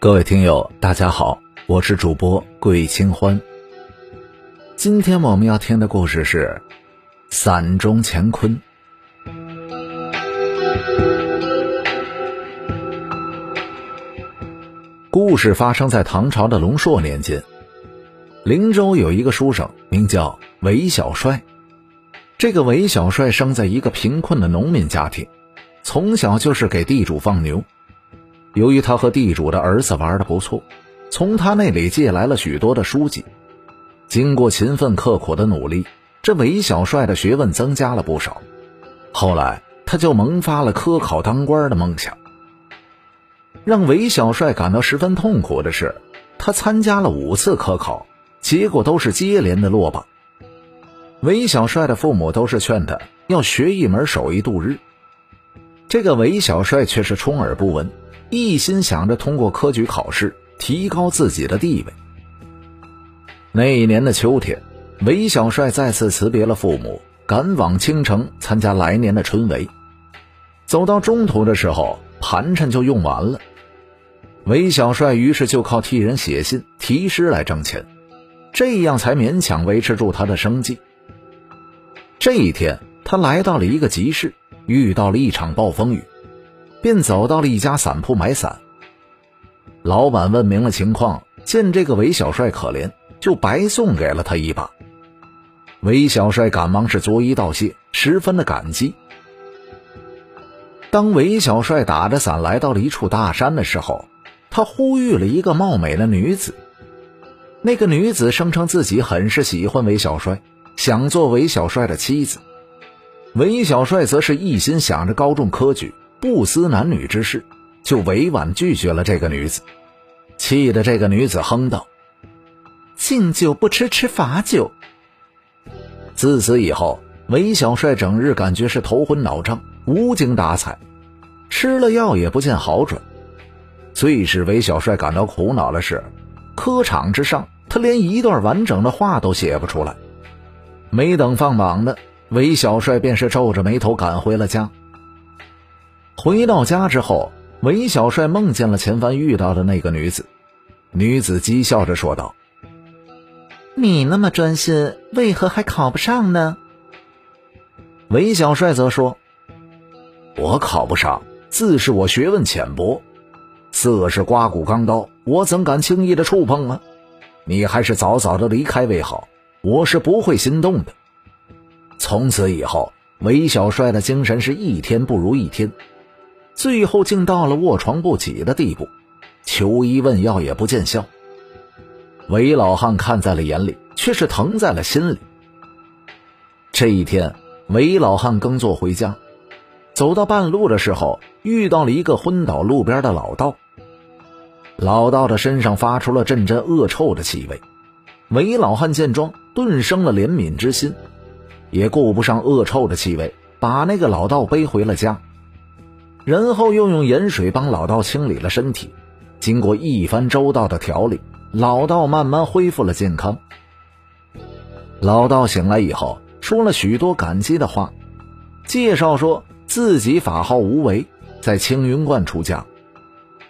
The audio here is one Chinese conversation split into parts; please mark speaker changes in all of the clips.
Speaker 1: 各位听友，大家好，我是主播桂清欢。今天我们要听的故事是《伞中乾坤》。故事发生在唐朝的龙朔年间，灵州有一个书生，名叫韦小帅。这个韦小帅生在一个贫困的农民家庭，从小就是给地主放牛。由于他和地主的儿子玩的不错，从他那里借来了许多的书籍。经过勤奋刻苦的努力，这韦小帅的学问增加了不少。后来，他就萌发了科考当官的梦想。让韦小帅感到十分痛苦的是，他参加了五次科考，结果都是接连的落榜。韦小帅的父母都是劝他要学一门手艺度日，这个韦小帅却是充耳不闻，一心想着通过科举考试提高自己的地位。那一年的秋天，韦小帅再次辞别了父母，赶往青城参加来年的春闱。走到中途的时候，盘缠就用完了。韦小帅于是就靠替人写信、题诗来挣钱，这样才勉强维持住他的生计。这一天，他来到了一个集市，遇到了一场暴风雨，便走到了一家伞铺买伞。老板问明了情况，见这个韦小帅可怜，就白送给了他一把。韦小帅赶忙是作揖道谢，十分的感激。当韦小帅打着伞来到了一处大山的时候，他呼吁了一个貌美的女子。那个女子声称自己很是喜欢韦小帅。想做韦小帅的妻子，韦小帅则是一心想着高中科举，不思男女之事，就委婉拒绝了这个女子，气得这个女子哼道：“敬酒不吃吃罚酒。”自此以后，韦小帅整日感觉是头昏脑胀、无精打采，吃了药也不见好转。最使韦小帅感到苦恼的是，科场之上，他连一段完整的话都写不出来。没等放榜呢，韦小帅便是皱着眉头赶回了家。回到家之后，韦小帅梦见了前番遇到的那个女子。女子讥笑着说道：“
Speaker 2: 你那么专心，为何还考不上呢？”
Speaker 1: 韦小帅则说：“我考不上，自是我学问浅薄。色是刮骨钢刀，我怎敢轻易的触碰啊？你还是早早的离开为好。”我是不会心动的。从此以后，韦小帅的精神是一天不如一天，最后竟到了卧床不起的地步，求医问药也不见效。韦老汉看在了眼里，却是疼在了心里。这一天，韦老汉耕作回家，走到半路的时候，遇到了一个昏倒路边的老道。老道的身上发出了阵阵恶臭的气味。韦老汉见状，顿生了怜悯之心，也顾不上恶臭的气味，把那个老道背回了家，然后又用盐水帮老道清理了身体。经过一番周到的调理，老道慢慢恢复了健康。老道醒来以后，说了许多感激的话，介绍说自己法号无为，在青云观出家，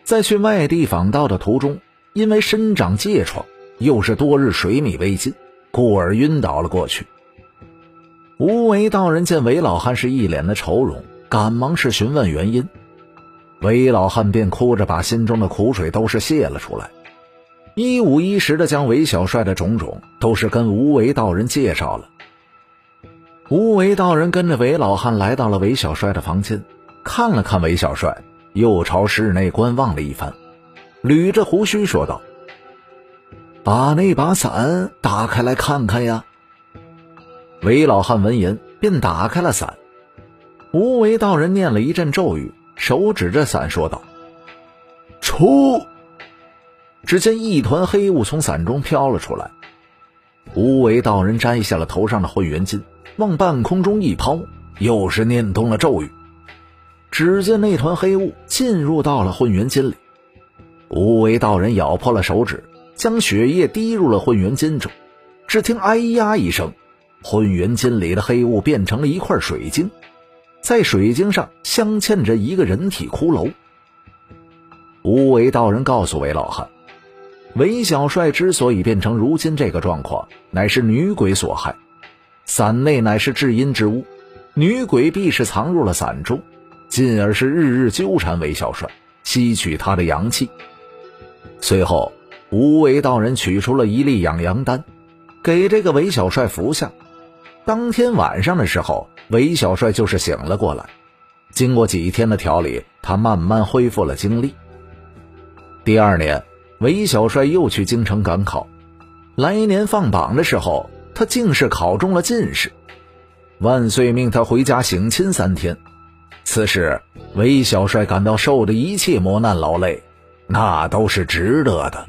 Speaker 1: 在去外地访道的途中，因为身长疥疮。又是多日水米未进，故而晕倒了过去。无为道人见韦老汉是一脸的愁容，赶忙是询问原因。韦老汉便哭着把心中的苦水都是泄了出来，一五一十的将韦小帅的种种都是跟无为道人介绍了。无为道人跟着韦老汉来到了韦小帅的房间，看了看韦小帅，又朝室内观望了一番，捋着胡须说道。把那把伞打开来看看呀！韦老汉闻言便打开了伞。无为道人念了一阵咒语，手指着伞说道：“出！”只见一团黑雾从伞中飘了出来。无为道人摘下了头上的混元金，往半空中一抛，又是念动了咒语。只见那团黑雾进入到了混元金里。无为道人咬破了手指。将血液滴入了混元金中，只听“哎呀”一声，混元金里的黑雾变成了一块水晶，在水晶上镶嵌着一个人体骷髅。无为道人告诉韦老汉，韦小帅之所以变成如今这个状况，乃是女鬼所害。伞内乃是至阴之物，女鬼必是藏入了伞中，进而是日日纠缠韦小帅，吸取他的阳气。随后，无为道人取出了一粒养阳丹，给这个韦小帅服下。当天晚上的时候，韦小帅就是醒了过来。经过几天的调理，他慢慢恢复了精力。第二年，韦小帅又去京城赶考，来年放榜的时候，他竟是考中了进士。万岁命他回家省亲三天。此时，韦小帅感到受的一切磨难劳累，那都是值得的。